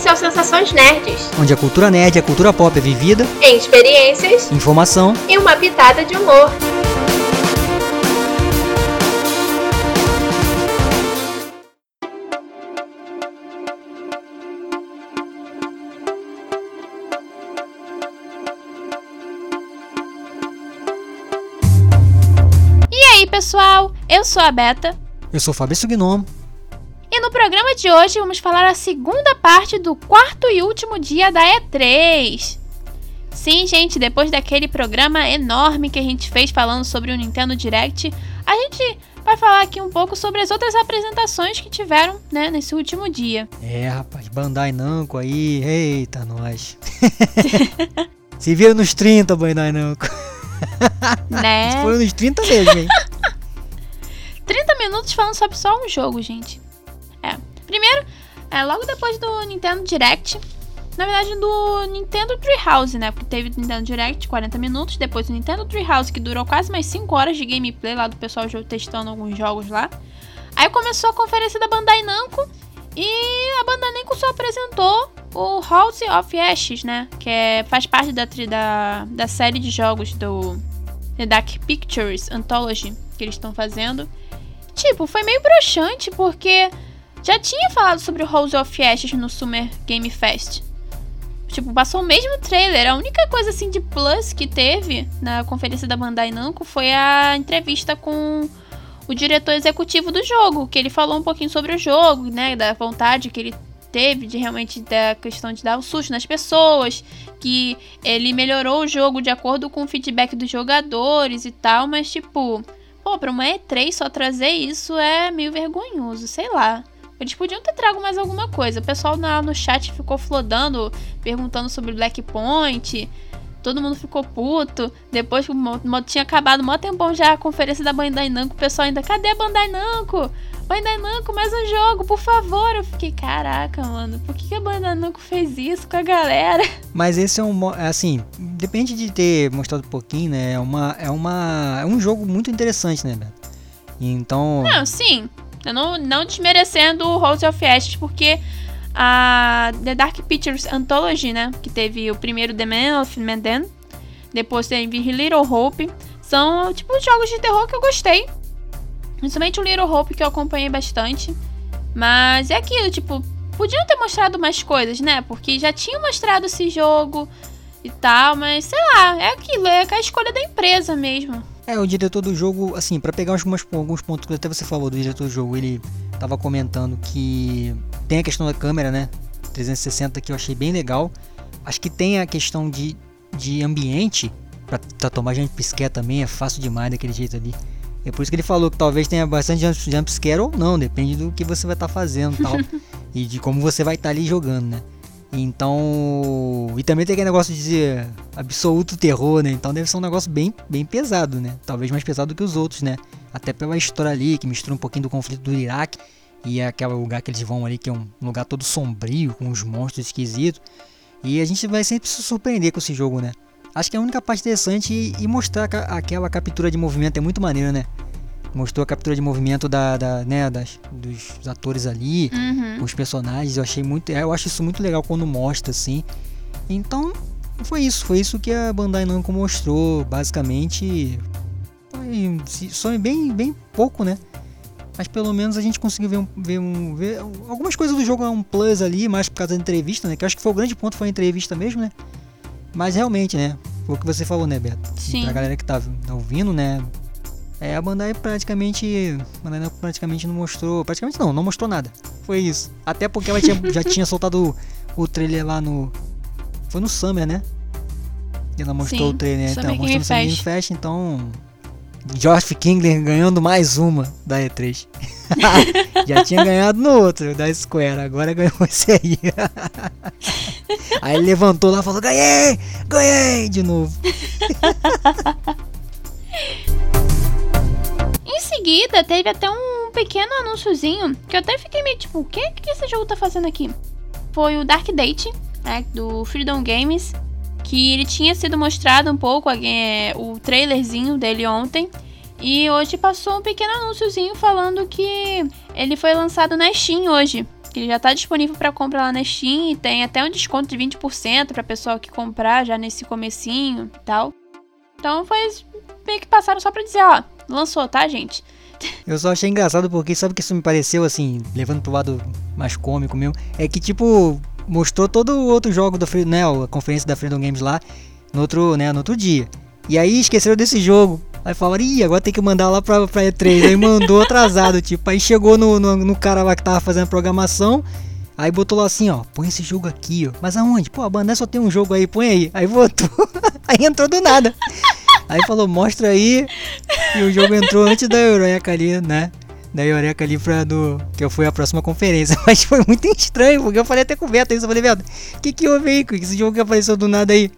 Esse é o Sensações Nerds, onde a cultura nerd e a cultura pop é vivida em experiências, informação e uma pitada de humor. E aí, pessoal? Eu sou a Beta. Eu sou o Fabrício Gnomo. E no programa de hoje vamos falar a segunda parte do quarto e último dia da E3. Sim, gente, depois daquele programa enorme que a gente fez falando sobre o Nintendo Direct, a gente vai falar aqui um pouco sobre as outras apresentações que tiveram, né, nesse último dia. É, rapaz, Bandai Namco aí, eita, nós. Se vira nos 30, Bandai Namco. Né? Foi nos 30 mesmo, hein? 30 minutos falando sobre só um jogo, gente. Primeiro, é, logo depois do Nintendo Direct, na verdade do Nintendo Treehouse, né? Porque teve o Nintendo Direct 40 minutos, depois o Nintendo Treehouse que durou quase mais 5 horas de gameplay lá do pessoal testando alguns jogos lá. Aí começou a conferência da Bandai Namco e a Bandai Namco só apresentou o House of Ashes, né? Que é, faz parte da, da, da série de jogos do The Dark Pictures Anthology que eles estão fazendo. Tipo, foi meio broxante porque já tinha falado sobre o House of Ashes no Summer Game Fest. Tipo, passou o mesmo trailer. A única coisa assim de plus que teve na conferência da Bandai Namco foi a entrevista com o diretor executivo do jogo, que ele falou um pouquinho sobre o jogo, né, da vontade que ele teve de realmente da questão de dar o susto nas pessoas, que ele melhorou o jogo de acordo com o feedback dos jogadores e tal, mas tipo, pô, pra uma E3 só trazer isso é meio vergonhoso, sei lá. Eles podiam ter trago mais alguma coisa. O pessoal na, no chat ficou flodando, perguntando sobre Black Point. Todo mundo ficou puto. Depois que o tinha acabado mó tempão já a conferência da Bandai Namco, o pessoal ainda, cadê a Bandai Namco? Bandai Namco, mais um jogo, por favor. Eu fiquei, caraca, mano, por que, a Bandai Namco fez isso com a galera? Mas esse é um. é Assim, depende de ter mostrado um pouquinho, né? É, uma, é, uma, é um jogo muito interessante, né, Beto? Então. Não, sim. Não, não desmerecendo o House of Ashes, porque a The Dark Pictures Anthology, né? Que teve o primeiro The Man of Medan, depois teve Little Hope. São, tipo, jogos de terror que eu gostei. Principalmente o Little Hope, que eu acompanhei bastante. Mas é aquilo, tipo, podiam ter mostrado mais coisas, né? Porque já tinham mostrado esse jogo e tal, mas sei lá, é aquilo, é a escolha da empresa mesmo. É, o diretor do jogo, assim, pra pegar algumas, alguns pontos que até você falou do diretor do jogo, ele tava comentando que tem a questão da câmera, né? 360 que eu achei bem legal. Acho que tem a questão de, de ambiente, pra, pra tomar jumpscare também, é fácil demais daquele jeito ali. É por isso que ele falou que talvez tenha bastante jump- jumpscare ou não, depende do que você vai estar fazendo e tal. e de como você vai estar ali jogando, né? Então. E também tem aquele negócio de dizer absoluto terror, né? Então deve ser um negócio bem, bem pesado, né? Talvez mais pesado que os outros, né? Até pela história ali, que mistura um pouquinho do conflito do Iraque. E é aquele lugar que eles vão ali, que é um lugar todo sombrio, com uns monstros esquisitos. E a gente vai sempre se surpreender com esse jogo, né? Acho que é a única parte interessante e, mostrar aquela captura de movimento é muito maneiro, né? Mostrou a captura de movimento da, da, né, das, dos atores ali Uhum. os personagens, eu achei muito, eu acho isso muito legal quando mostra assim. Então, foi isso, foi isso que a Bandai Namco mostrou, basicamente. Foi bem, bem pouco, né? Mas pelo menos a gente conseguiu ver, um, ver, um, ver algumas coisas do jogo é um plus ali, mais por causa da entrevista, né? Que eu acho que foi o grande ponto foi a entrevista mesmo, né? Mas realmente, né? Foi o que você falou, né, Beto? Sim. Pra galera que tá, tá ouvindo, né? É, a Bandai praticamente. A Bandai praticamente não mostrou. Praticamente não, não mostrou nada. Foi isso. Até porque ela tinha, já tinha soltado o, o trailer lá no. Foi no Summer, né? E ela mostrou Sim, o trailer, Summer então, mostrou no Summer Game. Fest, então. Geoff Kingler ganhando mais uma da E3. já tinha ganhado no outro, da Square, agora ganhou esse aí. aí ele levantou lá e falou: Ganhei! Ganhei! De novo. Em seguida, teve até um pequeno anúnciozinho que eu até fiquei meio tipo, o que, que esse jogo tá fazendo aqui? Foi o Dark Date, né, do Freedom Games, que ele tinha sido mostrado um pouco é, o trailerzinho dele ontem. E hoje passou um pequeno anúnciozinho falando que ele foi lançado na Steam hoje. Que ele já tá disponível para compra lá na Steam e tem até um desconto de 20% para pessoal que comprar já nesse comecinho e tal. Então foi meio que passaram só pra dizer, ó, lançou, tá, gente? Eu só achei engraçado porque sabe que isso me pareceu assim, levando pro lado mais cômico mesmo, é que tipo mostrou todo o outro jogo da né, a conferência da Freedom Games lá no outro, né, no outro dia. E aí esqueceram desse jogo. Aí falaram, ih, agora tem que mandar lá pra, pra E3. Aí mandou atrasado, tipo, aí chegou no, no, no, cara lá que tava fazendo a programação. Aí botou lá assim, ó, põe esse jogo aqui, ó. Mas aonde? Pô, a banda só tem um jogo aí, põe aí. Aí botou, aí entrou do nada. Aí falou, mostra aí. E o jogo entrou antes da Eureka ali, né? Da Eureka ali pra do. Que eu fui a próxima conferência. Mas foi muito estranho, porque eu falei até com o Beto isso. Eu falei, Beto, que, que houve aí? Com esse jogo que apareceu do nada aí?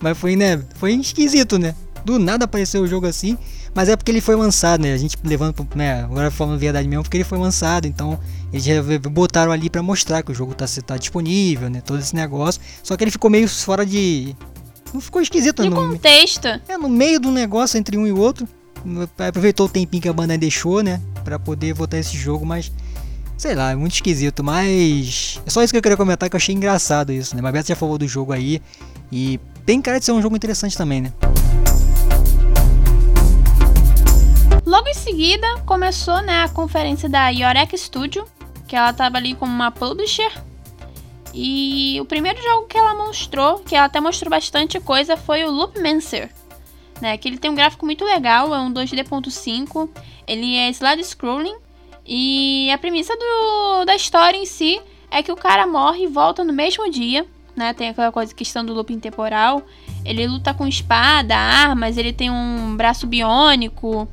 Mas foi, né? Foi esquisito, né? Do nada apareceu o jogo assim. Mas é porque ele foi lançado, né? A gente levando, né? Agora falando verdade mesmo, porque ele foi lançado. Então eles já botaram ali para mostrar que o jogo tá, tá disponível, né? Todo esse negócio. Só que ele ficou meio fora de, ficou esquisito, De no, contexto. É, no meio do negócio entre um e outro. Aproveitou o tempinho que a banda deixou, né? Pra poder votar esse jogo, mas. Sei lá, é muito esquisito, mas. É só isso que eu queria comentar que eu achei engraçado isso, né? Mas Beto já falou do jogo aí. E tem cara de ser um jogo interessante também, né? Logo em seguida, começou né, a conferência da Yorek Studio, que ela tava ali como uma publisher e o primeiro jogo que ela mostrou, que ela até mostrou bastante coisa, foi o Loopmancer. Né, que ele tem um gráfico muito legal, é um 2D.5, ele é slide scrolling e a premissa do, da história em si é que o cara morre e volta no mesmo dia, né? Tem aquela coisa questão do looping temporal. Ele luta com espada, armas, ele tem um braço biônico.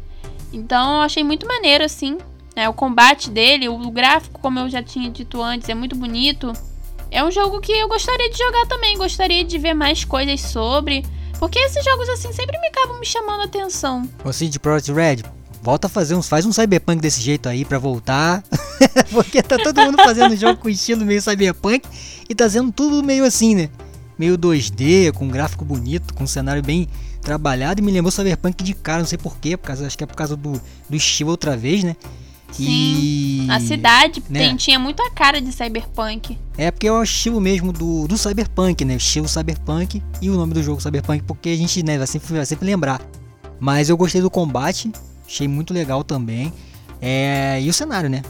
Então eu achei muito maneiro assim. Né? O combate dele, o gráfico, como eu já tinha dito antes, é muito bonito. É um jogo que eu gostaria de jogar também, gostaria de ver mais coisas sobre. Porque esses jogos assim sempre me acabam me chamando a atenção. Ô Cid Project Red, volta a fazer uns. Faz um cyberpunk desse jeito aí pra voltar. porque tá todo mundo fazendo jogo com estilo meio cyberpunk e tá sendo tudo meio assim, né? Meio 2D, com um gráfico bonito, com um cenário bem trabalhado. E me lembrou cyberpunk de cara, não sei porquê, por causa, acho que é por causa do, do estilo outra vez, né? Sim. E... A cidade né? tem, tinha muito a cara de cyberpunk. É porque é o estilo mesmo do, do cyberpunk, né? O estilo cyberpunk e o nome do jogo cyberpunk, porque a gente né, vai, sempre, vai sempre lembrar. Mas eu gostei do combate, achei muito legal também. É, e o cenário, né?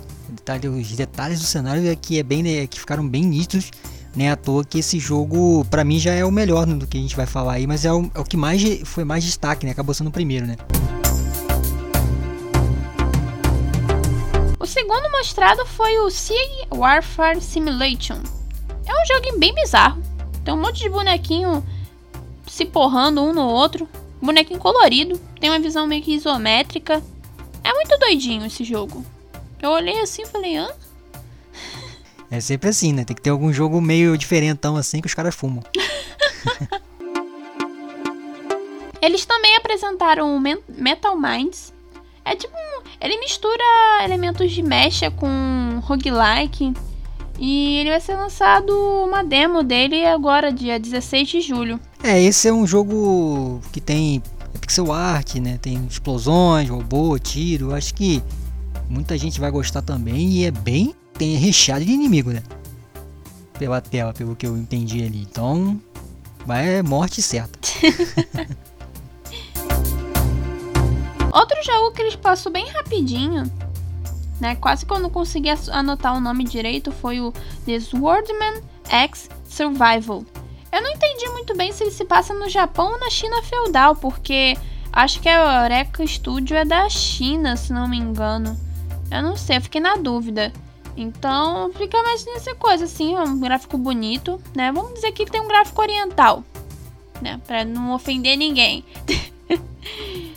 Os detalhes do cenário que é bem né, que ficaram bem nítidos. Nem à toa que esse jogo, para mim, já é o melhor do que a gente vai falar aí, mas é o, é o que mais foi mais destaque, né? Acabou sendo o primeiro, né? Segundo mostrado foi o Sea Warfare Simulation. É um jogo bem bizarro. Tem um monte de bonequinho se porrando um no outro. Bonequinho colorido. Tem uma visão meio que isométrica. É muito doidinho esse jogo. Eu olhei assim e falei, hã? É sempre assim, né? Tem que ter algum jogo meio diferentão assim que os caras fumam. Eles também apresentaram o Metal Minds, é tipo. Ele mistura elementos de mecha com roguelike. E ele vai ser lançado uma demo dele agora, dia 16 de julho. É, esse é um jogo que tem pixel art, né? Tem explosões, robô, tiro. Acho que muita gente vai gostar também. E é bem. Tem recheado de inimigo, né? Pela tela, pelo que eu entendi ali. Então, vai é morte certa. Outro jogo que eles passou bem rapidinho, né? Quase que eu não consegui anotar o nome direito, foi o The Swordman X Survival. Eu não entendi muito bem se ele se passa no Japão ou na China feudal, porque acho que a Eureka Studio é da China, se não me engano. Eu não sei, eu fiquei na dúvida. Então fica mais nessa coisa assim, um gráfico bonito, né? Vamos dizer que tem um gráfico oriental, né? Pra não ofender ninguém.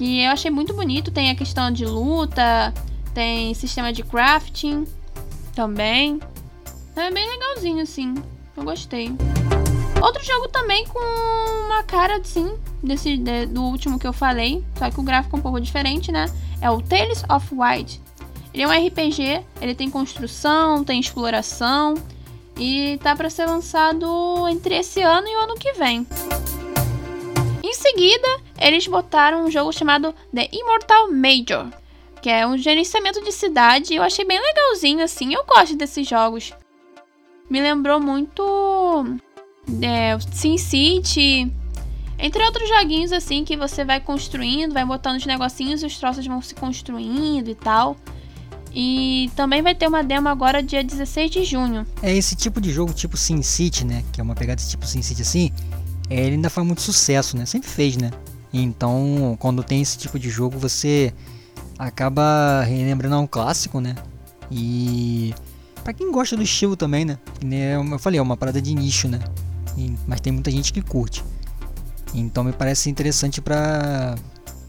que eu achei muito bonito. Tem a questão de luta, tem sistema de crafting também. É bem legalzinho, assim. Eu gostei. Outro jogo também com uma cara, assim, desse, de, do último que eu falei, só que o gráfico é um pouco diferente, né? É o Tales of Wild. Ele é um RPG, ele tem construção, tem exploração e tá para ser lançado entre esse ano e o ano que vem. Em seguida, eles botaram um jogo chamado The Immortal Major. que é um gerenciamento de cidade. Eu achei bem legalzinho, assim. Eu gosto desses jogos. Me lembrou muito é, Sin City, entre outros joguinhos assim que você vai construindo, vai botando os negocinhos e os troços vão se construindo e tal. E também vai ter uma demo agora dia 16 de junho. É esse tipo de jogo, tipo Sin City, né? Que é uma pegada tipo Sin City assim. Ele ainda faz muito sucesso, né? Sempre fez, né? Então, quando tem esse tipo de jogo, você acaba relembrando um clássico, né? E para quem gosta do estilo também, né? Eu falei, é uma parada de nicho, né? Mas tem muita gente que curte. Então me parece interessante para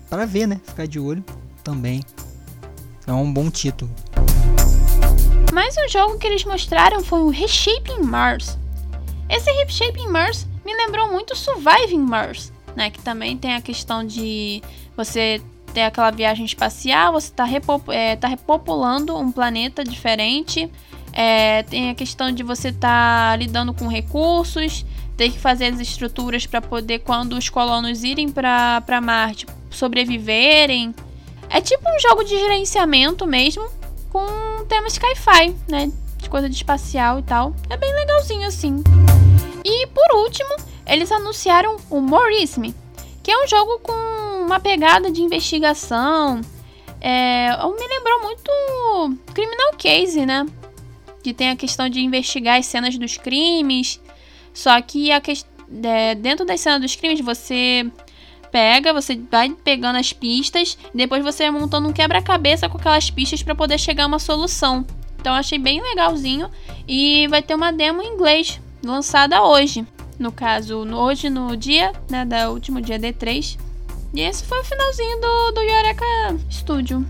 para ver, né? Ficar de olho também. É um bom título. Mais um jogo que eles mostraram foi o Reshaping Mars. Esse Reshaping Mars me lembrou muito Surviving Mars, né? Que também tem a questão de você ter aquela viagem espacial, você repop é, tá repopulando um planeta diferente. É, tem a questão de você estar tá lidando com recursos, ter que fazer as estruturas para poder, quando os colonos irem para Marte, sobreviverem. É tipo um jogo de gerenciamento mesmo, com temas sci-fi, né? De coisa de espacial e tal. É bem legalzinho assim. E por último, eles anunciaram o Morisme, que é um jogo com uma pegada de investigação. É, me lembrou muito Criminal Case, né? Que tem a questão de investigar as cenas dos crimes. Só que a que, é, dentro das cenas dos crimes você pega, você vai pegando as pistas, depois você vai montando um quebra-cabeça com aquelas pistas para poder chegar a uma solução. Então achei bem legalzinho e vai ter uma demo em inglês lançada hoje. No caso, hoje no dia, né, da último dia D3. E esse foi o finalzinho do, do Yoreka Studio.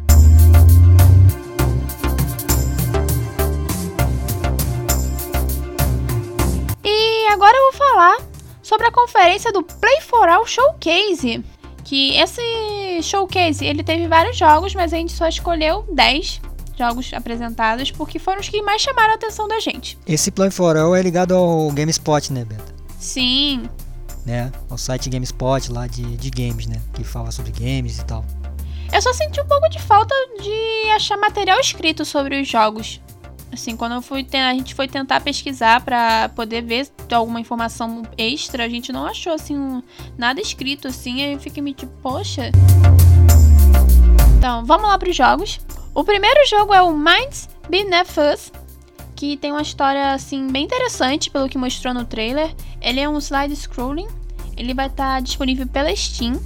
E agora eu vou falar sobre a conferência do Play for All Showcase. Que esse showcase, ele teve vários jogos, mas a gente só escolheu 10 jogos apresentados porque foram os que mais chamaram a atenção da gente. Esse Play for All é ligado ao GameSpot, né, Beta? Sim. Né? Ao site GameSpot lá de, de games, né? Que fala sobre games e tal. Eu só senti um pouco de falta de achar material escrito sobre os jogos. Assim, quando eu fui a gente foi tentar pesquisar para poder ver alguma informação extra, a gente não achou assim um, nada escrito assim, aí eu fiquei meio tipo, poxa. Então, vamos lá para os jogos. O primeiro jogo é o Minds Beneath Us, que tem uma história assim bem interessante pelo que mostrou no trailer. Ele é um slide scrolling, ele vai estar tá disponível pela Steam.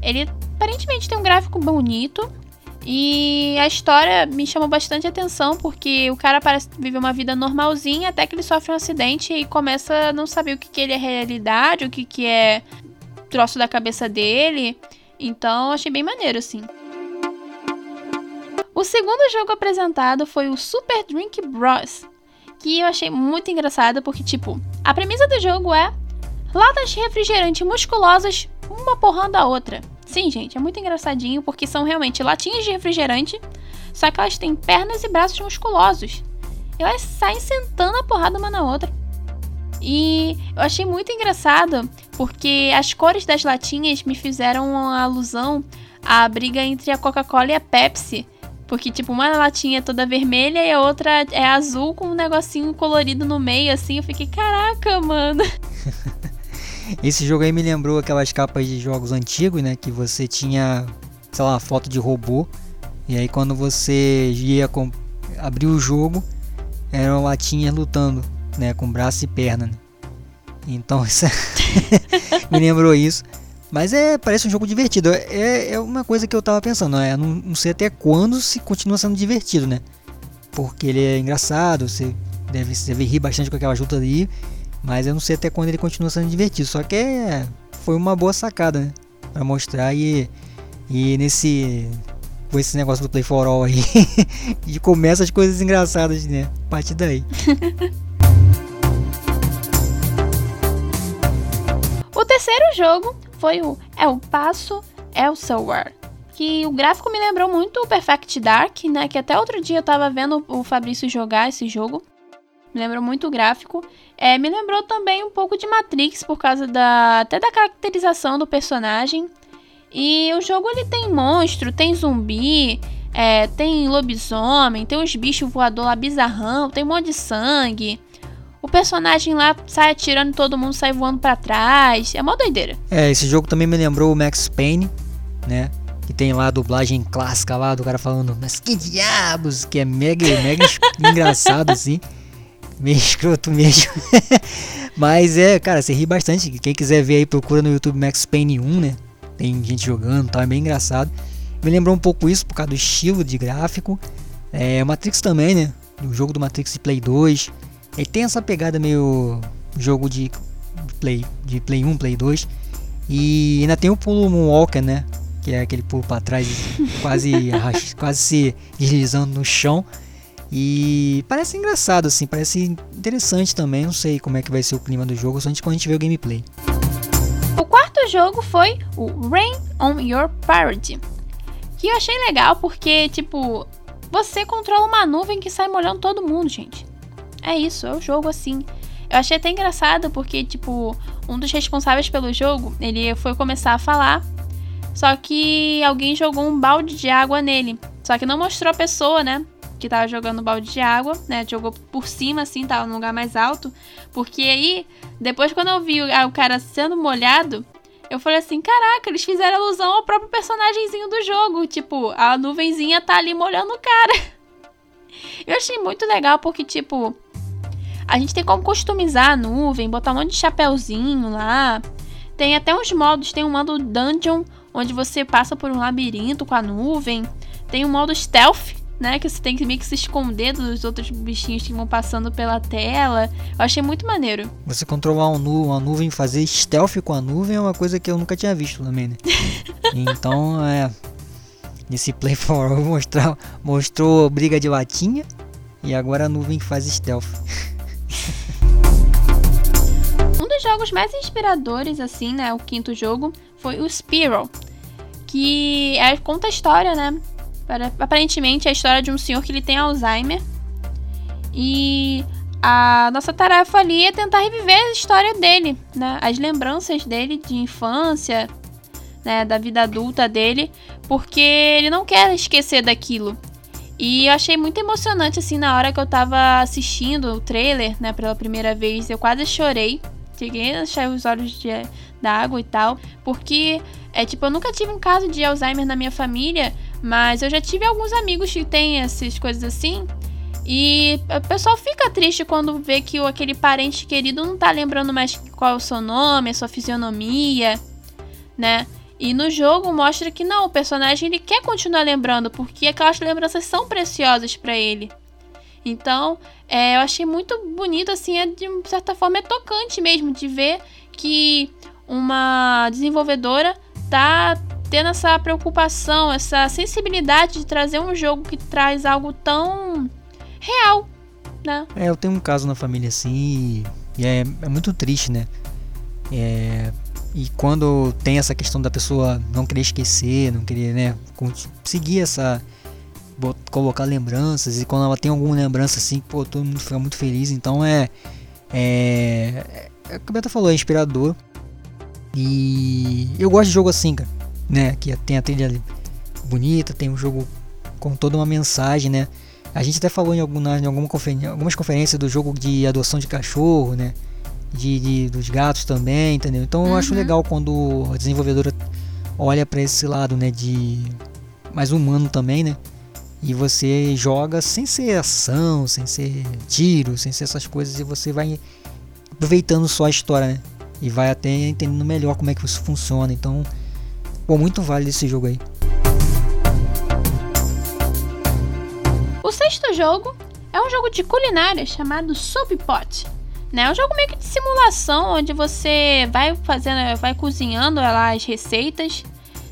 Ele aparentemente tem um gráfico bonito, e a história me chamou bastante atenção porque o cara parece viver uma vida normalzinha até que ele sofre um acidente e começa a não saber o que, que ele é realidade, o que, que é troço da cabeça dele. Então achei bem maneiro, assim. O segundo jogo apresentado foi o Super Drink Bros. Que eu achei muito engraçado porque, tipo, a premissa do jogo é latas de refrigerante musculosas, uma porrando a outra. Sim, gente, é muito engraçadinho porque são realmente latinhas de refrigerante, só que elas têm pernas e braços musculosos. E elas saem sentando a porrada uma na outra. E eu achei muito engraçado porque as cores das latinhas me fizeram alusão à briga entre a Coca-Cola e a Pepsi. Porque, tipo, uma latinha é toda vermelha e a outra é azul com um negocinho colorido no meio, assim. Eu fiquei, caraca, mano. Esse jogo aí me lembrou aquelas capas de jogos antigos, né? Que você tinha, sei lá, foto de robô. E aí quando você ia abrir o jogo, eram latinhas lutando, né? Com braço e perna. Né? Então isso me lembrou isso. Mas é, parece um jogo divertido. É, é uma coisa que eu tava pensando, né? Não, não sei até quando se continua sendo divertido, né? Porque ele é engraçado, você deve, você deve rir bastante com aquela luta ali. Mas eu não sei até quando ele continua sendo divertido. Só que é, foi uma boa sacada, né? Pra mostrar e, e nesse. Com esse negócio do Play for All aí. e começa as coisas engraçadas, né? A partir daí. o terceiro jogo foi o El Paso Elsewhere. Que o gráfico me lembrou muito o Perfect Dark, né? Que até outro dia eu tava vendo o Fabrício jogar esse jogo me lembrou muito o gráfico. É, me lembrou também um pouco de Matrix por causa da até da caracterização do personagem. E o jogo ele tem monstro, tem zumbi, É, tem lobisomem, tem uns bichos voador lá bizarrão, tem um monte de sangue. O personagem lá sai atirando e todo mundo sai voando para trás. É mó doideira. É, esse jogo também me lembrou o Max Payne, né? Que tem lá a dublagem clássica lá do cara falando, mas que diabos, que é mega, mega engraçado assim. Meio escroto mesmo. mas é, cara, você ri bastante. Quem quiser ver aí, procura no YouTube Max Payne 1, né? Tem gente jogando, tá? É bem engraçado. Me lembrou um pouco isso por causa do estilo de gráfico. É, Matrix também, né? O jogo do Matrix Play 2. Ele tem essa pegada meio jogo de Play, de Play 1, Play 2. E ainda tem o pulo Moonwalker, né? Que é aquele pulo para trás, quase, quase se deslizando no chão. E parece engraçado, assim, parece interessante também. Não sei como é que vai ser o clima do jogo, só quando a gente vê o gameplay. O quarto jogo foi o Rain on Your Party. Que eu achei legal porque, tipo, você controla uma nuvem que sai molhando todo mundo, gente. É isso, é o jogo assim. Eu achei até engraçado porque, tipo, um dos responsáveis pelo jogo, ele foi começar a falar, só que alguém jogou um balde de água nele. Só que não mostrou a pessoa, né? Que tava jogando balde de água, né? Jogou por cima, assim, tava num lugar mais alto. Porque aí, depois quando eu vi o cara sendo molhado, eu falei assim, caraca, eles fizeram alusão ao próprio personagemzinho do jogo. Tipo, a nuvenzinha tá ali molhando o cara. Eu achei muito legal porque, tipo, a gente tem como customizar a nuvem, botar um monte de chapéuzinho lá. Tem até uns modos, tem um modo dungeon, onde você passa por um labirinto com a nuvem. Tem um modo stealth, né, que você tem que meio que se esconder dos outros bichinhos que vão passando pela tela. Eu achei muito maneiro. Você controlar uma, nu uma nuvem, fazer stealth com a nuvem é uma coisa que eu nunca tinha visto também, né? então, é... Nesse Play for All mostrou, mostrou briga de latinha e agora a nuvem faz stealth. um dos jogos mais inspiradores, assim, né? O quinto jogo foi o Spiral. Que é, conta a história, né? Aparentemente é a história de um senhor que ele tem Alzheimer. E a nossa tarefa ali é tentar reviver a história dele, né? As lembranças dele de infância, né? Da vida adulta dele, porque ele não quer esquecer daquilo. E eu achei muito emocionante, assim, na hora que eu tava assistindo o trailer, né, pela primeira vez. Eu quase chorei. Cheguei a achar os olhos de, da água e tal. Porque, é tipo, eu nunca tive um caso de Alzheimer na minha família. Mas eu já tive alguns amigos que têm essas coisas assim. E o pessoal fica triste quando vê que aquele parente querido não tá lembrando mais qual é o seu nome, a sua fisionomia, né? E no jogo mostra que não, o personagem ele quer continuar lembrando, porque aquelas lembranças são preciosas para ele. Então, é, eu achei muito bonito, assim, é, de certa forma é tocante mesmo de ver que uma desenvolvedora tá tendo essa preocupação, essa sensibilidade de trazer um jogo que traz algo tão real, né? É, eu tenho um caso na família assim e é, é muito triste, né? É, e quando tem essa questão da pessoa não querer esquecer, não querer, né, seguir essa colocar lembranças e quando ela tem alguma lembrança assim, pô, todo mundo fica muito feliz. Então é é, é o que a Beta falou, é inspirador. E eu gosto de jogo assim, cara, né, que tem a trilha bonita, tem um jogo com toda uma mensagem, né? A gente até falou em, alguma, em alguma confer algumas conferências do jogo de adoção de cachorro, né? De, de dos gatos também, entendeu? Então uhum. eu acho uhum. legal quando a desenvolvedora olha para esse lado, né, de mais humano também, né? E você joga sem ser ação, sem ser tiro, sem ser essas coisas e você vai aproveitando só a história, né? E vai até entendendo melhor como é que isso funciona. Então, pô, muito válido esse jogo aí. O sexto jogo é um jogo de culinária chamado Soup Pot né? É um jogo meio que de simulação, onde você vai fazendo, vai cozinhando lá as receitas.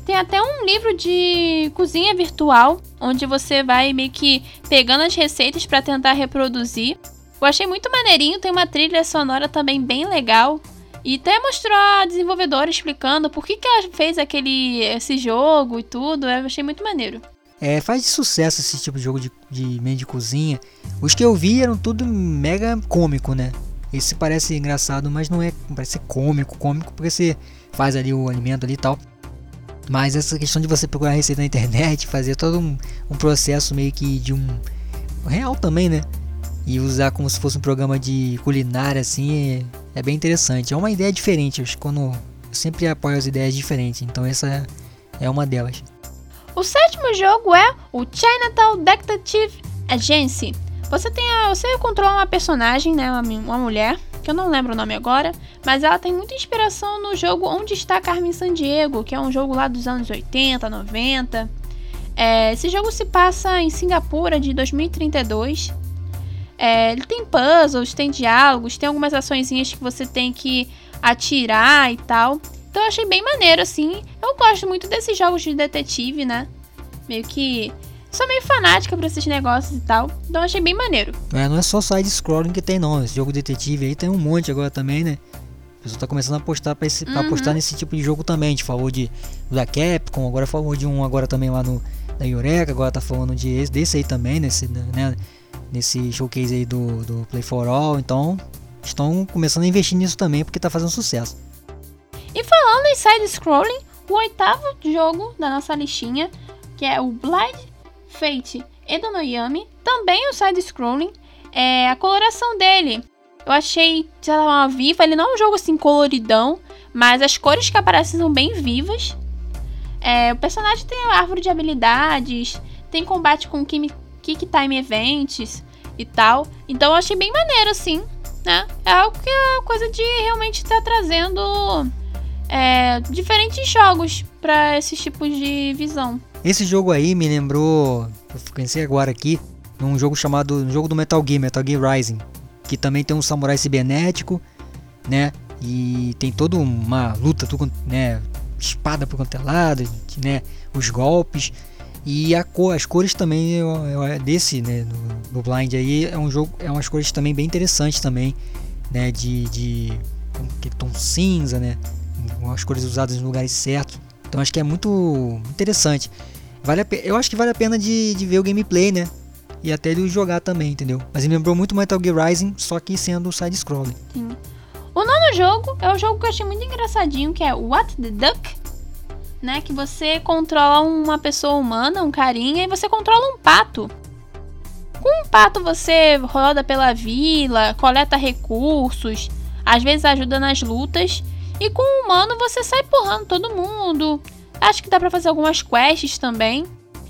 Tem até um livro de cozinha virtual, onde você vai meio que pegando as receitas para tentar reproduzir. Eu achei muito maneirinho, tem uma trilha sonora também bem legal. E até mostrou a desenvolvedora explicando por que, que ela fez aquele esse jogo e tudo. Eu achei muito maneiro. É, faz sucesso esse tipo de jogo de, de meio de cozinha. Os que eu vi eram tudo mega cômico, né? Esse parece engraçado, mas não é. Parece cômico, cômico, porque você faz ali o alimento ali e tal. Mas essa questão de você procurar receita na internet, fazer todo um, um processo meio que de um real também, né? E usar como se fosse um programa de culinária assim é, é bem interessante. É uma ideia diferente. Eu, quando, eu sempre apoio as ideias diferentes, então essa é uma delas. O sétimo jogo é o Chinatown Detective Agency. Você tem a, você controla uma personagem, né, uma, uma mulher que eu não lembro o nome agora, mas ela tem muita inspiração no jogo Onde Está Carmen Sandiego, que é um jogo lá dos anos 80, 90. É, esse jogo se passa em Singapura de 2032. É, ele tem puzzles, tem diálogos, tem algumas açõezinhas que você tem que atirar e tal. Então eu achei bem maneiro, assim. Eu gosto muito desses jogos de detetive, né? Meio que sou meio fanática pra esses negócios e tal. Então achei bem maneiro. É, não é só side-scrolling que tem, não. Esse jogo detetive aí tem um monte agora também, né? O pessoal tá começando a apostar esse, uhum. apostar nesse tipo de jogo também. A gente falou de da Capcom, agora falou de um agora também lá no da Eureka, agora tá falando de desse aí também, nesse, né? Nesse showcase aí do, do Play for All. Então, estão começando a investir nisso também porque tá fazendo sucesso. E falando em side-scrolling, o oitavo jogo da nossa listinha, que é o Blind Fate Edonoyami, também o side-scrolling, é a coloração dele. Eu achei, de uma viva, ele não é um jogo assim coloridão, mas as cores que aparecem são bem vivas. É, o personagem tem a árvore de habilidades, tem combate com Kick Time Events e tal. Então eu achei bem maneiro, assim, né? É algo que é coisa de realmente estar tá trazendo é, diferentes jogos para esses tipos de visão. Esse jogo aí me lembrou, eu pensei agora aqui, num jogo chamado, um jogo do Metal Gear, Metal Gear Rising, que também tem um samurai cibernético, né? E tem toda uma luta, né? Espada por quanto é lado, né? Os golpes e a cor, as cores também eu, eu, desse, né? Do, do, Blind aí é um jogo, é umas cores também bem interessantes também, né? De, de um tom cinza, né? As cores usadas nos lugares certos. Então acho que é muito interessante. Vale a, eu acho que vale a pena de, de ver o gameplay, né? E até de jogar também, entendeu? Mas me lembrou muito Metal Gear Rising, só que sendo side-scrolling. O nono jogo é o jogo que eu achei muito engraçadinho, que é What the Duck, né? Que você controla uma pessoa humana, um carinha, e você controla um pato. Com um pato você roda pela vila, coleta recursos, às vezes ajuda nas lutas, e com um humano você sai porrando todo mundo, Acho que dá pra fazer algumas quests também.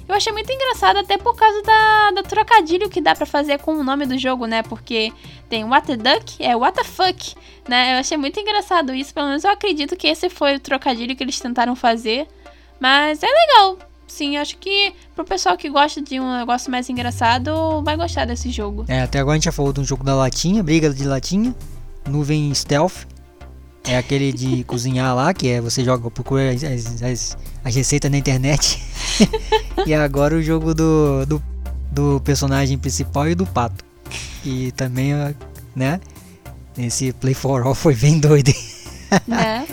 Eu achei muito engraçado até por causa da, do trocadilho que dá para fazer com o nome do jogo, né? Porque tem What the Duck, é What the Fuck, né? Eu achei muito engraçado isso, pelo menos eu acredito que esse foi o trocadilho que eles tentaram fazer. Mas é legal. Sim, acho que pro pessoal que gosta de um negócio mais engraçado, vai gostar desse jogo. É, até agora a gente já falou de um jogo da latinha, briga de latinha, nuvem stealth, é aquele de cozinhar lá, que é você joga, procura as, as, as receitas na internet. e agora o jogo do, do, do, personagem principal e do pato. E também, né? Esse Play for All foi bem doido. né?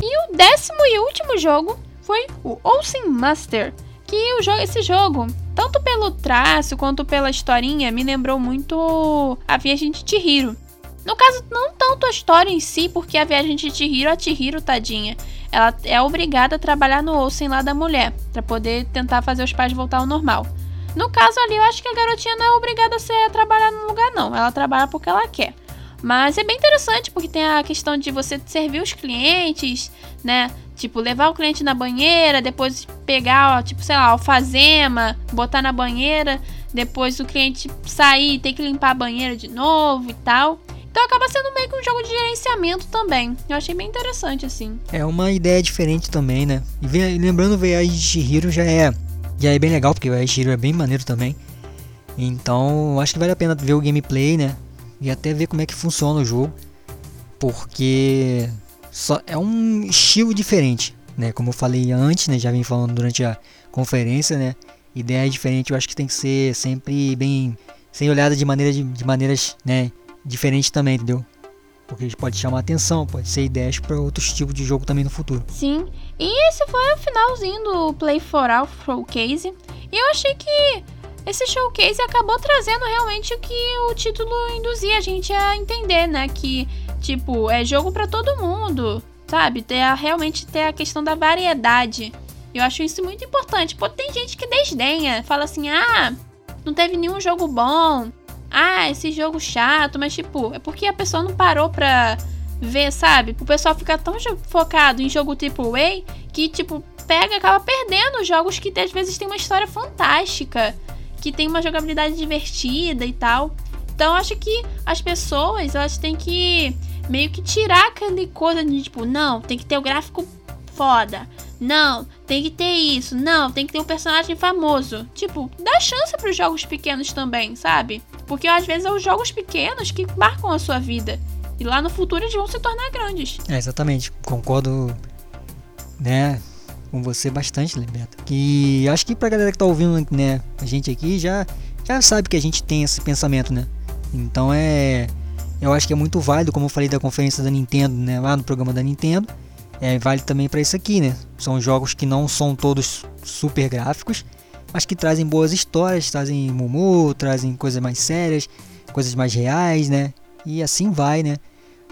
E o décimo e último jogo foi o Olsen Master. Que o jogo, esse jogo, tanto pelo traço quanto pela historinha, me lembrou muito a Viagem de Chihiro. No caso, não tanto a história em si, porque a viagem de Chihiro, a Chihiro, tadinha, ela é obrigada a trabalhar no Olsen lá da mulher, para poder tentar fazer os pais voltar ao normal. No caso ali, eu acho que a garotinha não é obrigada a, ser, a trabalhar no lugar, não. Ela trabalha porque ela quer. Mas é bem interessante, porque tem a questão de você servir os clientes, né? Tipo, levar o cliente na banheira, depois pegar, tipo, sei lá, alfazema, botar na banheira, depois o cliente sair e ter que limpar a banheira de novo e tal. Então acaba sendo meio que um jogo de gerenciamento também. Eu achei bem interessante, assim. É uma ideia diferente também, né? E lembrando, o de Shihiro já é, já é bem legal, porque o de Shihiro é bem maneiro também. Então, acho que vale a pena ver o gameplay, né? E até ver como é que funciona o jogo. Porque só é um estilo diferente, né? Como eu falei antes, né? Já vim falando durante a conferência, né? Ideia diferente, eu acho que tem que ser sempre bem... Sem olhada de, maneira, de, de maneiras, né? Diferente também, entendeu? Porque a gente pode chamar atenção, pode ser ideias para outros tipos de jogo também no futuro. Sim, e esse foi o finalzinho do Play for All Showcase. E eu achei que esse showcase acabou trazendo realmente o que o título induzia a gente a entender, né? Que, tipo, é jogo para todo mundo. sabe? Ter a, realmente ter a questão da variedade. Eu acho isso muito importante. Pô, tem gente que desdenha, fala assim: ah, não teve nenhum jogo bom. Ah, esse jogo chato, mas tipo, é porque a pessoa não parou pra ver, sabe? O pessoal fica tão focado em jogo tipo Way que, tipo, pega acaba perdendo jogos que às vezes tem uma história fantástica, que tem uma jogabilidade divertida e tal. Então acho que as pessoas elas têm que meio que tirar aquele coisa de tipo, não, tem que ter o gráfico foda. Não, tem que ter isso. Não, tem que ter um personagem famoso. Tipo, dá chance para os jogos pequenos também, sabe? Porque às vezes são os jogos pequenos que marcam a sua vida. E lá no futuro eles vão se tornar grandes. É, exatamente. Concordo, né, com você bastante, Liberta. Que acho que pra galera que tá ouvindo, né, a gente aqui já já sabe que a gente tem esse pensamento, né? Então é. Eu acho que é muito válido, como eu falei da conferência da Nintendo, né? Lá no programa da Nintendo. É, vale também para isso aqui, né? São jogos que não são todos super gráficos, mas que trazem boas histórias, trazem mumu, trazem coisas mais sérias, coisas mais reais, né? E assim vai, né?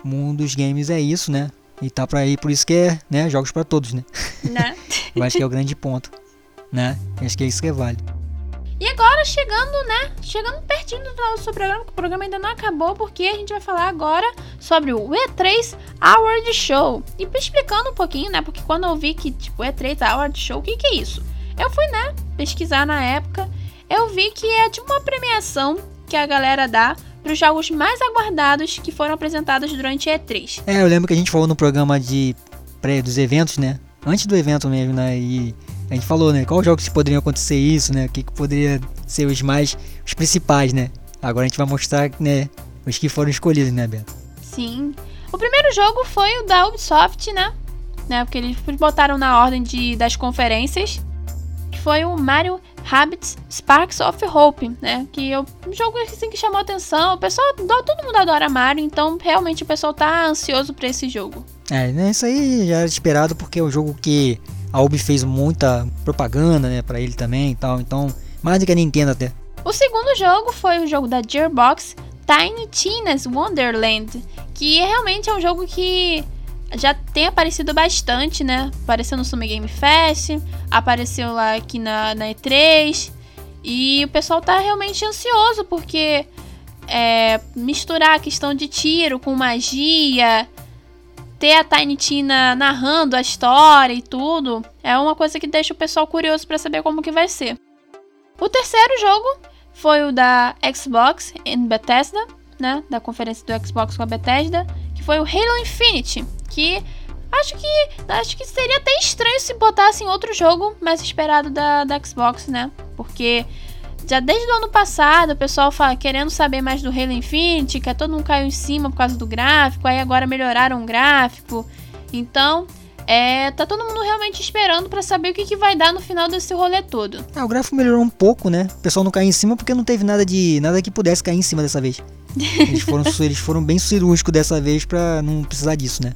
O mundo dos games é isso, né? E tá pra ir, por isso que é, né? Jogos para todos, né? Né? eu acho que é o grande ponto, né? Eu acho que é isso que é válido. E agora chegando, né? Chegando pertinho do nosso programa, que o programa ainda não acabou, porque a gente vai falar agora sobre o E3 Award Show. E explicando um pouquinho, né? Porque quando eu vi que, tipo, E3 Award Show, o que, que é isso? Eu fui, né, pesquisar na época. Eu vi que é tipo uma premiação que a galera dá para os jogos mais aguardados que foram apresentados durante E3. É, eu lembro que a gente falou no programa de pré dos eventos, né? Antes do evento mesmo, né? E a gente falou, né? Quais jogos poderiam acontecer isso, né? O que, que poderia ser os mais. os principais, né? Agora a gente vai mostrar, né? Os que foram escolhidos, né, Beto? Sim. O primeiro jogo foi o da Ubisoft, né? né? Porque eles botaram na ordem de, das conferências. Foi o Mario Rabbids Sparks of Hope, né? Que é um jogo assim que chamou atenção. O pessoal, todo mundo adora Mario, então realmente o pessoal tá ansioso para esse jogo. É, né? Isso aí já era esperado porque é um jogo que a Ubi fez muita propaganda, né, para ele também e tal. Então, mais do que a Nintendo até. O segundo jogo foi o jogo da Gearbox, Tiny Tina's Wonderland, que realmente é um jogo que já tem aparecido bastante, né? Apareceu no Summer Game Fest, apareceu lá aqui na, na E3. E o pessoal tá realmente ansioso porque é, misturar a questão de tiro com magia, ter a Tiny Tina narrando a história e tudo, é uma coisa que deixa o pessoal curioso para saber como que vai ser. O terceiro jogo foi o da Xbox em Bethesda, né, da conferência do Xbox com a Bethesda, foi o Halo Infinite, que acho que acho que seria até estranho se botassem outro jogo mais esperado da, da Xbox, né? Porque já desde o ano passado, o pessoal fala, querendo saber mais do Halo Infinite, que todo mundo caiu em cima por causa do gráfico, aí agora melhoraram o gráfico. Então, é, tá todo mundo realmente esperando para saber o que, que vai dar no final desse rolê todo. É, o gráfico melhorou um pouco, né? O pessoal não caiu em cima porque não teve nada de nada que pudesse cair em cima dessa vez. Eles foram, eles foram bem cirúrgicos dessa vez para não precisar disso, né?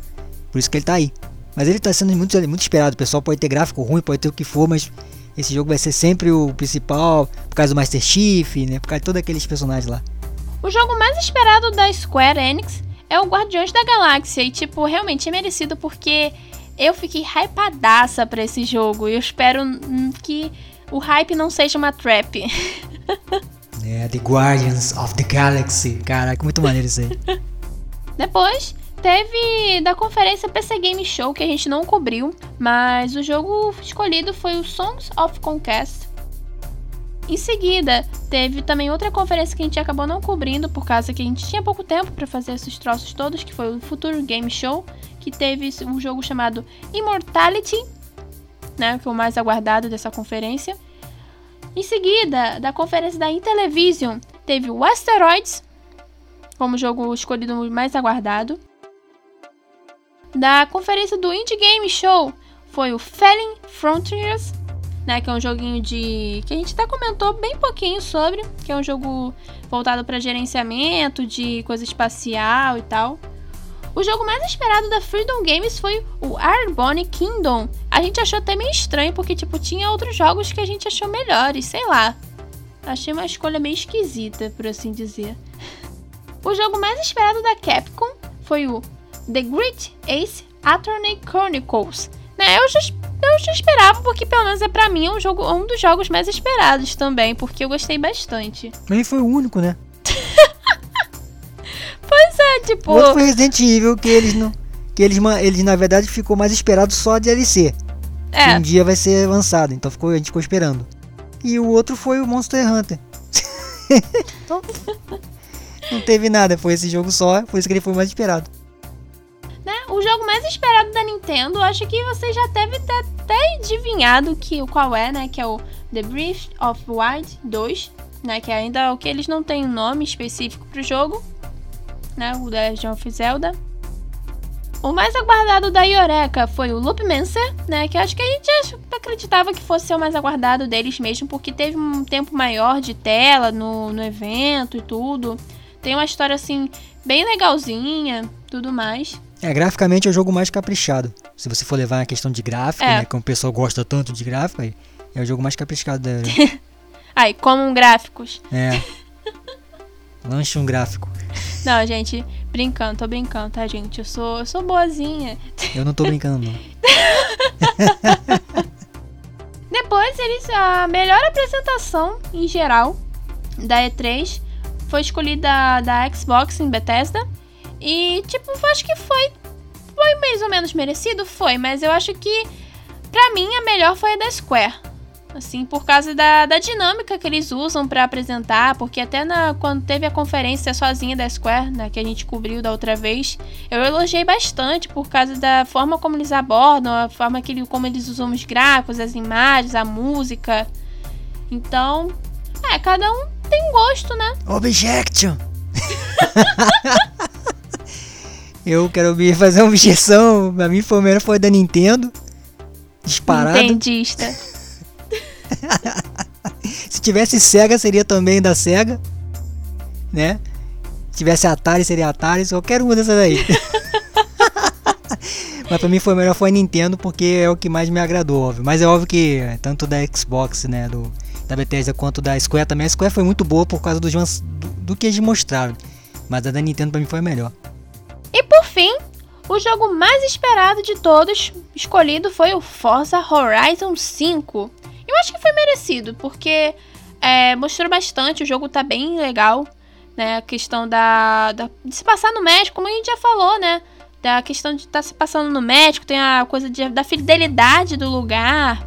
Por isso que ele tá aí. Mas ele tá sendo muito, muito esperado. O pessoal pode ter gráfico ruim, pode ter o que for, mas esse jogo vai ser sempre o principal, por causa do Master Chief, né? Por causa de todos aqueles personagens lá. O jogo mais esperado da Square Enix é o Guardiões da Galáxia. E, tipo, realmente é merecido porque eu fiquei hypadaça pra esse jogo. E eu espero que o hype não seja uma trap. É, The Guardians of the Galaxy. Caraca, muito maneiro isso aí. Depois, Teve da conferência PC Game Show que a gente não cobriu, mas o jogo escolhido foi o Songs of Conquest. Em seguida, teve também outra conferência que a gente acabou não cobrindo por causa que a gente tinha pouco tempo para fazer esses troços todos, que foi o Futuro Game Show, que teve um jogo chamado Immortality, né, que é o mais aguardado dessa conferência. Em seguida, da conferência da Intellivision, teve o Asteroids como jogo escolhido mais aguardado da conferência do Indie Game Show foi o Falling Frontiers, né, que é um joguinho de que a gente até comentou bem pouquinho sobre, que é um jogo voltado para gerenciamento de coisa espacial e tal. O jogo mais esperado da Freedom Games foi o Arbonne Kingdom. A gente achou até meio estranho porque tipo tinha outros jogos que a gente achou melhores, sei lá. Achei uma escolha meio esquisita, por assim dizer. O jogo mais esperado da Capcom foi o The Great Ace Attorney Chronicles. Né, eu já, eu já esperava, porque pelo menos é pra mim um, jogo, um dos jogos mais esperados também, porque eu gostei bastante. Mas ele foi o único, né? Pois é, tipo. O outro foi Resident Evil, que eles não. Que eles, eles na verdade ficou mais esperado só a DLC. Que É, um dia vai ser lançado, então ficou, a gente ficou esperando. E o outro foi o Monster Hunter. então, não teve nada, foi esse jogo só, por isso que ele foi mais esperado. né, o jogo mais esperado da Nintendo, acho que você já deve ter até adivinhado que, qual é, né? Que é o The Breath of Wild 2, né? Que ainda é o que eles não têm um nome específico pro jogo, né? O The Legend of Zelda. O mais aguardado da Yoreka foi o Loopmancer, né? Que acho que a gente acreditava que fosse ser o mais aguardado deles mesmo, porque teve um tempo maior de tela no, no evento e tudo. Tem uma história assim, bem legalzinha, tudo mais. É, graficamente é o jogo mais caprichado. Se você for levar a questão de gráfico, É. né? Que o pessoal gosta tanto de gráfico, é o jogo mais caprichado da. Ai, como gráficos. é. Lanche um gráfico. Não, gente, brincando, tô brincando, tá, gente? Eu sou, eu sou boazinha. Eu não tô brincando, não. Depois, eles a melhor apresentação em geral da E3 foi escolhida da Xbox em Bethesda. E, tipo, acho que foi. Foi mais ou menos merecido? Foi, mas eu acho que, pra mim, a melhor foi a da Square. Assim, por causa da, da dinâmica que eles usam pra apresentar, porque até na, quando teve a conferência sozinha da Square, né, que a gente cobriu da outra vez, eu elogiei bastante por causa da forma como eles abordam, a forma que ele, como eles usam os gráficos, as imagens, a música. Então, é, cada um tem gosto, né? Objection! Eu quero fazer uma objeção. Pra mim foi o melhor foi da Nintendo. Disparado. Nintendista. Se tivesse Sega, seria também da Sega. Né? Se tivesse Atari, seria Atari. Qualquer uma dessas aí. Mas pra mim foi melhor foi a Nintendo, porque é o que mais me agradou, óbvio. Mas é óbvio que tanto da Xbox, né, do, da Bethesda, quanto da Square também. A Square foi muito boa por causa dos, do, do que eles mostraram. Mas a da Nintendo pra mim foi a melhor. E por fim, o jogo mais esperado de todos escolhido foi o Forza Horizon 5. Eu acho que foi merecido, porque é, mostrou bastante, o jogo tá bem legal, né? A questão da, da- de se passar no México, como a gente já falou, né? Da questão de estar se passando no México, tem a coisa de- da fidelidade do lugar,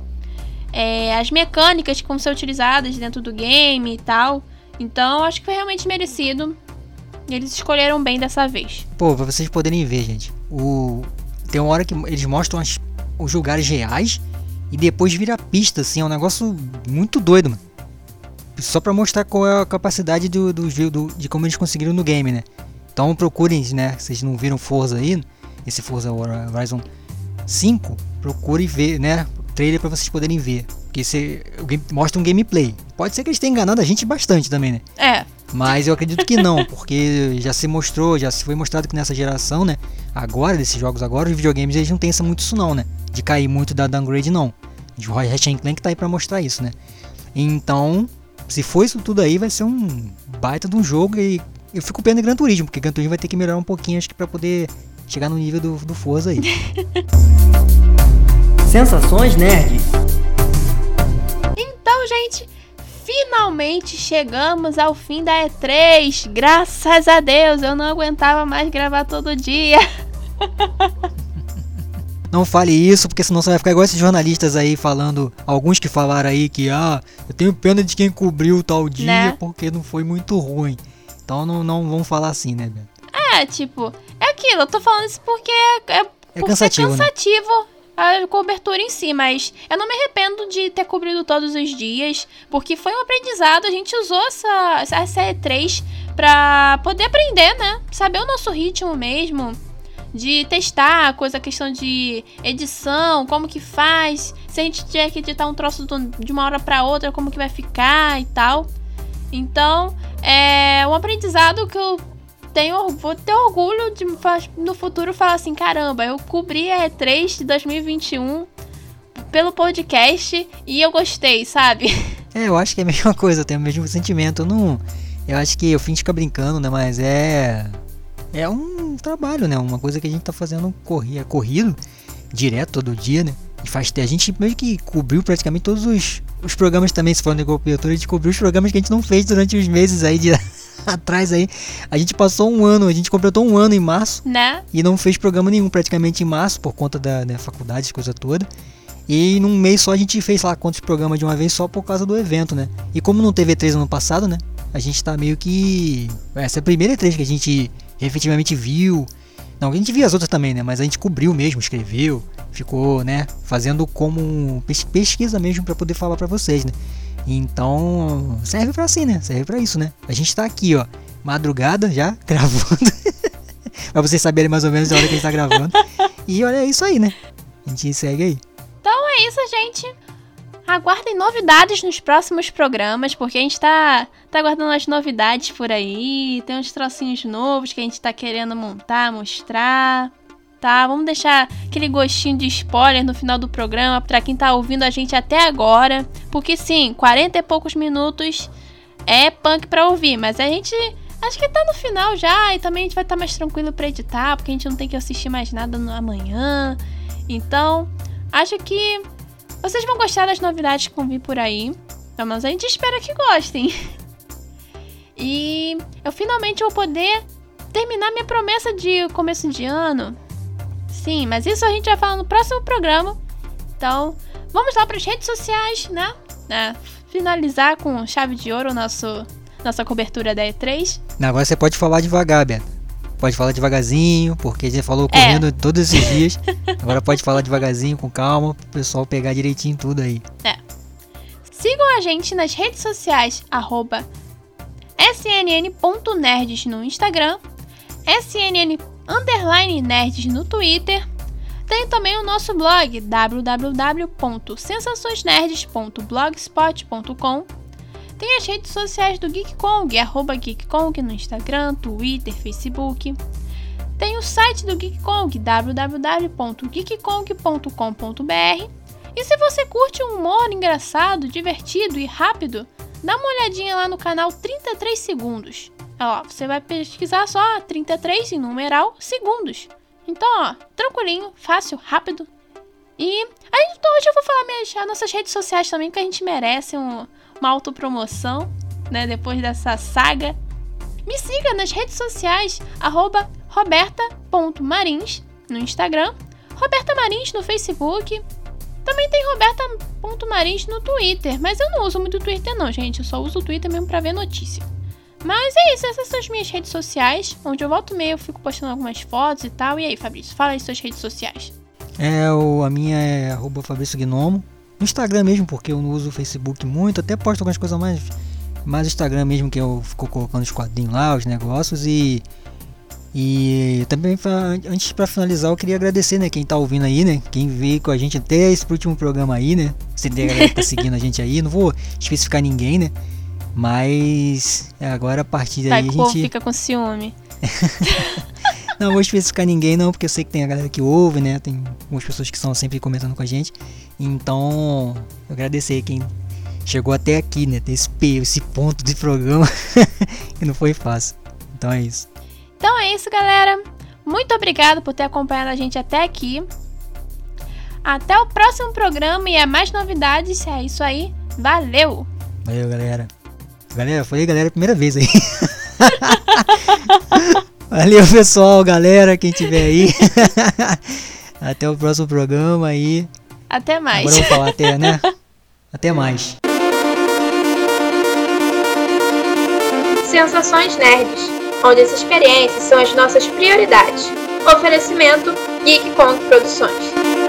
é, as mecânicas que vão ser utilizadas dentro do game e tal. Então, acho que foi realmente merecido. Eles escolheram bem dessa vez. Pô, pra vocês poderem ver, gente. O... Tem uma hora que eles mostram as- os lugares reais e depois vira pista, assim. É um negócio muito doido, mano. Só pra mostrar qual é a capacidade do, do, do- de como eles conseguiram no game, né? Então procurem, né? Vocês não viram Forza aí, esse Forza Horizon 5, procure ver, né? Trailer pra vocês poderem ver. Porque game- mostra um gameplay. Pode ser que eles tenham enganado a gente bastante também, né? É, Mas eu acredito que não, porque já se mostrou, já se foi mostrado que nessa geração, né? Agora, desses jogos agora, os videogames eles não tem essa muito isso não, né? De cair muito da downgrade não. O Ratchet Clank tá aí pra mostrar isso, né? Então, se for isso tudo aí, vai ser um baita de um jogo e eu fico pena em Gran Turismo, porque Gran Turismo vai ter que melhorar um pouquinho, acho que pra poder chegar no nível do, do Forza aí. Sensações nerds. Então, gente, finalmente chegamos ao fim da E3. Graças a Deus, eu não aguentava mais gravar todo dia. Não fale isso, porque senão você vai ficar igual esses jornalistas aí falando, alguns que falaram aí que ah, eu tenho pena de quem cobriu tal dia Né? porque não foi muito ruim. Então não, não vamos falar assim, né, Beto? É, tipo, é aquilo, eu tô falando isso porque é, É por cansativo, né? cansativo a cobertura em si, mas eu não me arrependo de ter cobrido todos os dias, porque foi um aprendizado, a gente usou essa, essa E3 pra poder aprender, né? Saber o nosso ritmo mesmo, de testar coisa, a questão de edição, como que faz, se a gente tiver que editar um troço de uma hora pra outra, como que vai ficar e tal. Então, é um aprendizado que eu tenho, vou ter orgulho de no futuro falar assim, caramba, eu cobri a E3 de 2021 pelo podcast e eu gostei, sabe? É, eu acho que é a mesma coisa, eu tenho o mesmo sentimento. Eu não. Eu acho que o fim fica brincando, né? Mas é. É um um trabalho, né? Uma coisa que a gente tá fazendo corri, é corrido, direto todo dia, né? E faz a gente meio que cobriu praticamente todos os, os programas também, se for de cobertura, a gente cobriu os programas que a gente não fez durante os meses aí de atrás aí. A gente passou um ano, a gente completou um ano em março. Né? E não fez programa nenhum praticamente em março, por conta da, da faculdade, coisa toda. E num mês só a gente fez lá quantos programas de uma vez só por causa do evento, né? E como não teve E3 ano passado, né? A gente tá meio que. Essa é a primeira E3 que a gente efetivamente viu. Não, a gente viu as outras também, né? Mas a gente cobriu mesmo, escreveu, ficou, né? Fazendo como pesquisa mesmo para poder falar para vocês, né? Então, serve para assim, né? Serve para isso, né? A gente tá aqui, ó, madrugada já, gravando. pra vocês saberem mais ou menos a hora que a gente tá gravando. E olha, é isso aí, né? A gente segue aí. Então é isso, gente. Aguardem novidades nos próximos programas, porque a gente tá, tá aguardando as novidades por aí. Tem uns trocinhos novos que a gente tá querendo montar, mostrar. Tá, vamos deixar aquele gostinho de spoiler no final do programa para quem tá ouvindo a gente até agora. Porque sim, 40 e poucos minutos é punk pra ouvir, mas a gente acho que tá no final já e também a gente vai estar tá mais tranquilo para editar, porque a gente não tem que assistir mais nada no amanhã. Então, acho que vocês vão gostar das novidades que vão vir por aí. Pelo menos a gente espera que gostem. E eu finalmente vou poder terminar minha promessa de começo de ano. Sim, mas isso a gente vai falar no próximo programa. Então, vamos lá para as redes sociais, né? É, finalizar com chave de ouro nosso, nossa cobertura da E3. Agora você pode falar devagar, Beto. Pode falar devagarzinho, porque já falou é. correndo é. todos esses dias. Agora pode falar devagarzinho, com calma, pro pessoal pegar direitinho tudo aí. É. Sigam a gente nas redes sociais, arroba snn.nerds no Instagram, snn nerds no Twitter. Tem também o nosso blog www.sensaçõesnerds.blogspot.com tem as redes sociais do Geek Kong, arroba Geek Kong no Instagram, Twitter, Facebook. Tem o site do Geek Kong, www.geekkong.com.br. E se você curte um humor engraçado, divertido e rápido, dá uma olhadinha lá no canal 33 Segundos. Ó, você vai pesquisar só 33 em numeral segundos. Então, ó, tranquilinho, fácil, rápido. E aí, então, hoje eu vou falar minhas, as nossas redes sociais também, que a gente merece um, uma autopromoção, né? Depois dessa saga. Me siga nas redes sociais, arroba roberta.marins no Instagram, Roberta Marins no Facebook. Também tem roberta.marins no Twitter, mas eu não uso muito o Twitter não, gente. Eu só uso o Twitter mesmo pra ver notícia. Mas é isso, essas são as minhas redes sociais, onde eu volto meio, eu fico postando algumas fotos e tal. E aí, Fabrício, fala aí suas redes sociais. É, o, a minha é arroba Fabrício Gnomo no Instagram mesmo, porque eu não uso o Facebook muito, até posto algumas coisas mais. Mais Instagram mesmo, que eu fico colocando os quadrinhos lá, os negócios e. E também, pra, antes para finalizar, eu queria agradecer, né, quem tá ouvindo aí, né, quem veio com a gente até esse último programa aí, né, você tem a galera que tá seguindo a gente aí, não vou especificar ninguém, né, mas agora a partir daí a gente... fica com ciúme. Não vou especificar ninguém não, porque eu sei que tem a galera que ouve, né? Tem algumas pessoas que estão sempre comentando com a gente. Então, eu agradecer quem chegou até aqui, né? Esse, esse ponto de programa. e não foi fácil. Então é isso. Então é isso, galera. Muito obrigado por ter acompanhado a gente até aqui. Até o próximo programa e a mais novidades. É isso aí. Valeu! Valeu, galera. Galera, foi a galera primeira vez aí. Valeu, pessoal, galera, quem tiver aí. até o próximo programa aí. Até mais. Agora eu vou falar até, né? Até mais. Sensações Nerds, onde as experiências são as nossas prioridades. Oferecimento Geek Kong Produções.